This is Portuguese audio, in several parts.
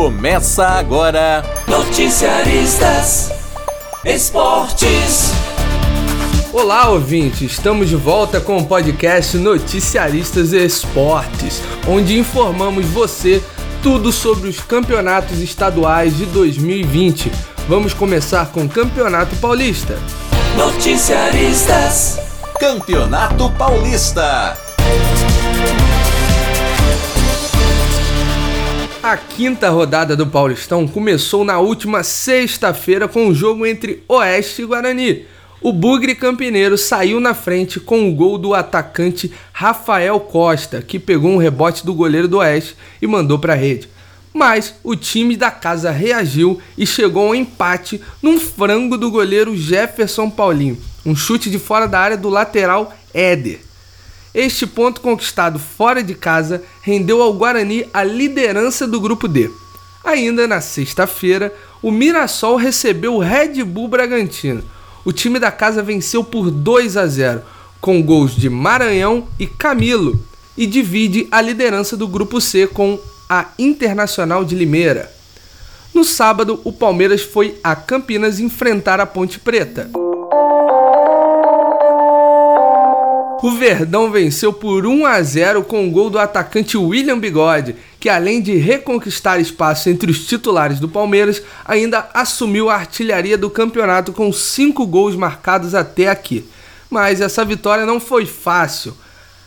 Começa agora. Noticiaristas Esportes. Olá, ouvinte! Estamos de volta com o podcast Noticiaristas Esportes, onde informamos você tudo sobre os campeonatos estaduais de 2020. Vamos começar com o Campeonato Paulista. Noticiaristas. Campeonato Paulista. A quinta rodada do Paulistão começou na última sexta-feira com o jogo entre Oeste e Guarani. O Bugre Campineiro saiu na frente com o gol do atacante Rafael Costa, que pegou um rebote do goleiro do Oeste e mandou para a rede. Mas o time da casa reagiu e chegou ao empate num frango do goleiro Jefferson Paulinho, um chute de fora da área do lateral Éder. Este ponto conquistado fora de casa rendeu ao Guarani a liderança do grupo D. Ainda na sexta-feira, o Mirassol recebeu o Red Bull Bragantino. O time da casa venceu por 2 a 0, com gols de Maranhão e Camilo, e divide a liderança do grupo C com a Internacional de Limeira. No sábado, o Palmeiras foi a Campinas enfrentar a Ponte Preta. O Verdão venceu por 1 a 0 com o gol do atacante William Bigode, que além de reconquistar espaço entre os titulares do Palmeiras, ainda assumiu a artilharia do campeonato com 5 gols marcados até aqui. Mas essa vitória não foi fácil.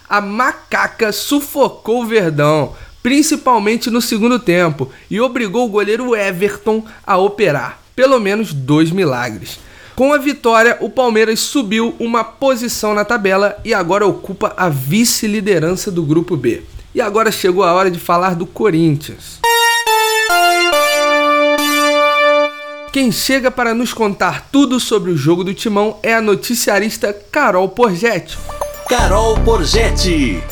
A macaca sufocou o Verdão, principalmente no segundo tempo, e obrigou o goleiro Everton a operar pelo menos dois milagres. Com a vitória, o Palmeiras subiu uma posição na tabela e agora ocupa a vice-liderança do grupo B. E agora chegou a hora de falar do Corinthians. Quem chega para nos contar tudo sobre o jogo do Timão é a noticiarista Carol Porgetti. Carol Porgetti.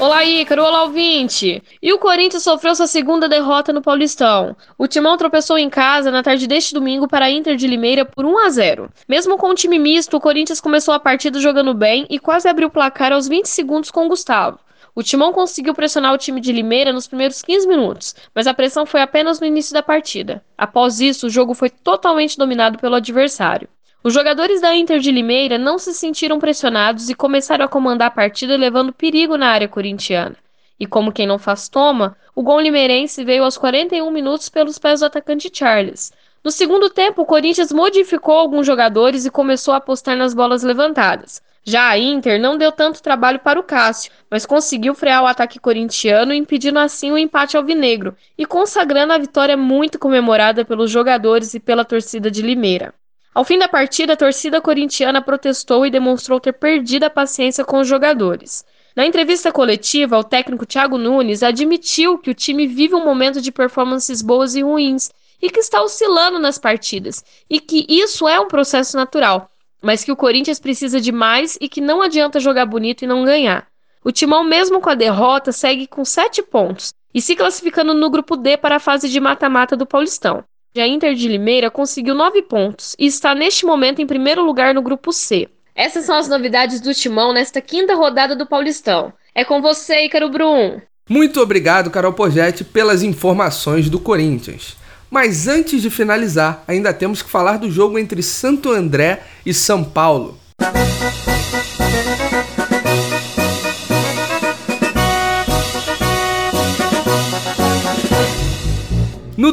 Olá, Ícaro. Olá, ouvinte. E o Corinthians sofreu sua segunda derrota no Paulistão. O Timão tropeçou em casa na tarde deste domingo para a Inter de Limeira por 1 a 0. Mesmo com o time misto, o Corinthians começou a partida jogando bem e quase abriu o placar aos 20 segundos com o Gustavo. O Timão conseguiu pressionar o time de Limeira nos primeiros 15 minutos, mas a pressão foi apenas no início da partida. Após isso, o jogo foi totalmente dominado pelo adversário. Os jogadores da Inter de Limeira não se sentiram pressionados e começaram a comandar a partida levando perigo na área corintiana. E como quem não faz toma, o gol limeirense veio aos 41 minutos pelos pés do atacante Charles. No segundo tempo, o Corinthians modificou alguns jogadores e começou a apostar nas bolas levantadas. Já a Inter não deu tanto trabalho para o Cássio, mas conseguiu frear o ataque corintiano, impedindo assim o empate alvinegro e consagrando a vitória muito comemorada pelos jogadores e pela torcida de Limeira. Ao fim da partida, a torcida corintiana protestou e demonstrou ter perdido a paciência com os jogadores. Na entrevista coletiva, o técnico Thiago Nunes admitiu que o time vive um momento de performances boas e ruins e que está oscilando nas partidas, e que isso é um processo natural, mas que o Corinthians precisa de mais e que não adianta jogar bonito e não ganhar. O Timão, mesmo com a derrota, segue com sete pontos e se classificando no grupo D para a fase de mata-mata do Paulistão. A Inter de Limeira conseguiu nove pontos e está neste momento em primeiro lugar no grupo C. Essas são as novidades do Timão nesta quinta rodada do Paulistão. É com você, Ícaro Brum. Muito obrigado, Carol Pogetti, pelas informações do Corinthians. Mas antes de finalizar, ainda temos que falar do jogo entre Santo André e São Paulo.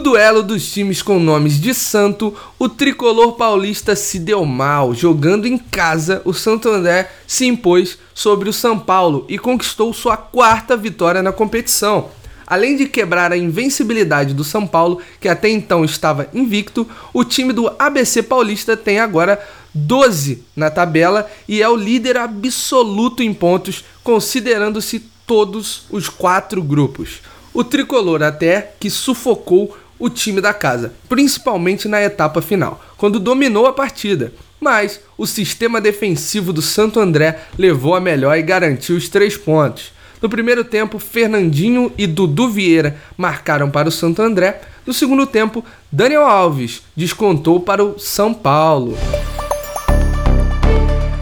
Duelo dos times com nomes de santo, o tricolor paulista se deu mal. Jogando em casa, o Santo André se impôs sobre o São Paulo e conquistou sua quarta vitória na competição. Além de quebrar a invencibilidade do São Paulo, que até então estava invicto, o time do ABC Paulista tem agora 12 na tabela e é o líder absoluto em pontos, considerando-se todos os quatro grupos o tricolor até que sufocou o time da casa, principalmente na etapa final, quando dominou a partida. Mas o sistema defensivo do Santo André levou a melhor e garantiu os três pontos. No primeiro tempo, Fernandinho e Dudu Vieira marcaram para o Santo André. No segundo tempo, Daniel Alves descontou para o São Paulo.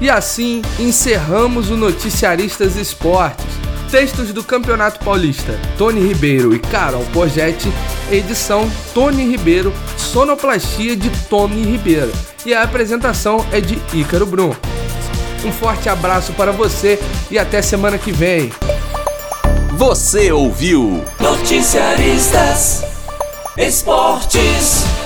E assim encerramos o Noticiaristas Esportes Textos do Campeonato Paulista: Tony Ribeiro e Carol Porgetti. Edição: Tony Ribeiro, sonoplastia de Tony Ribeiro. E a apresentação é de Ícaro Brum. Um forte abraço para você e até semana que vem. Você ouviu Noticiaristas Esportes.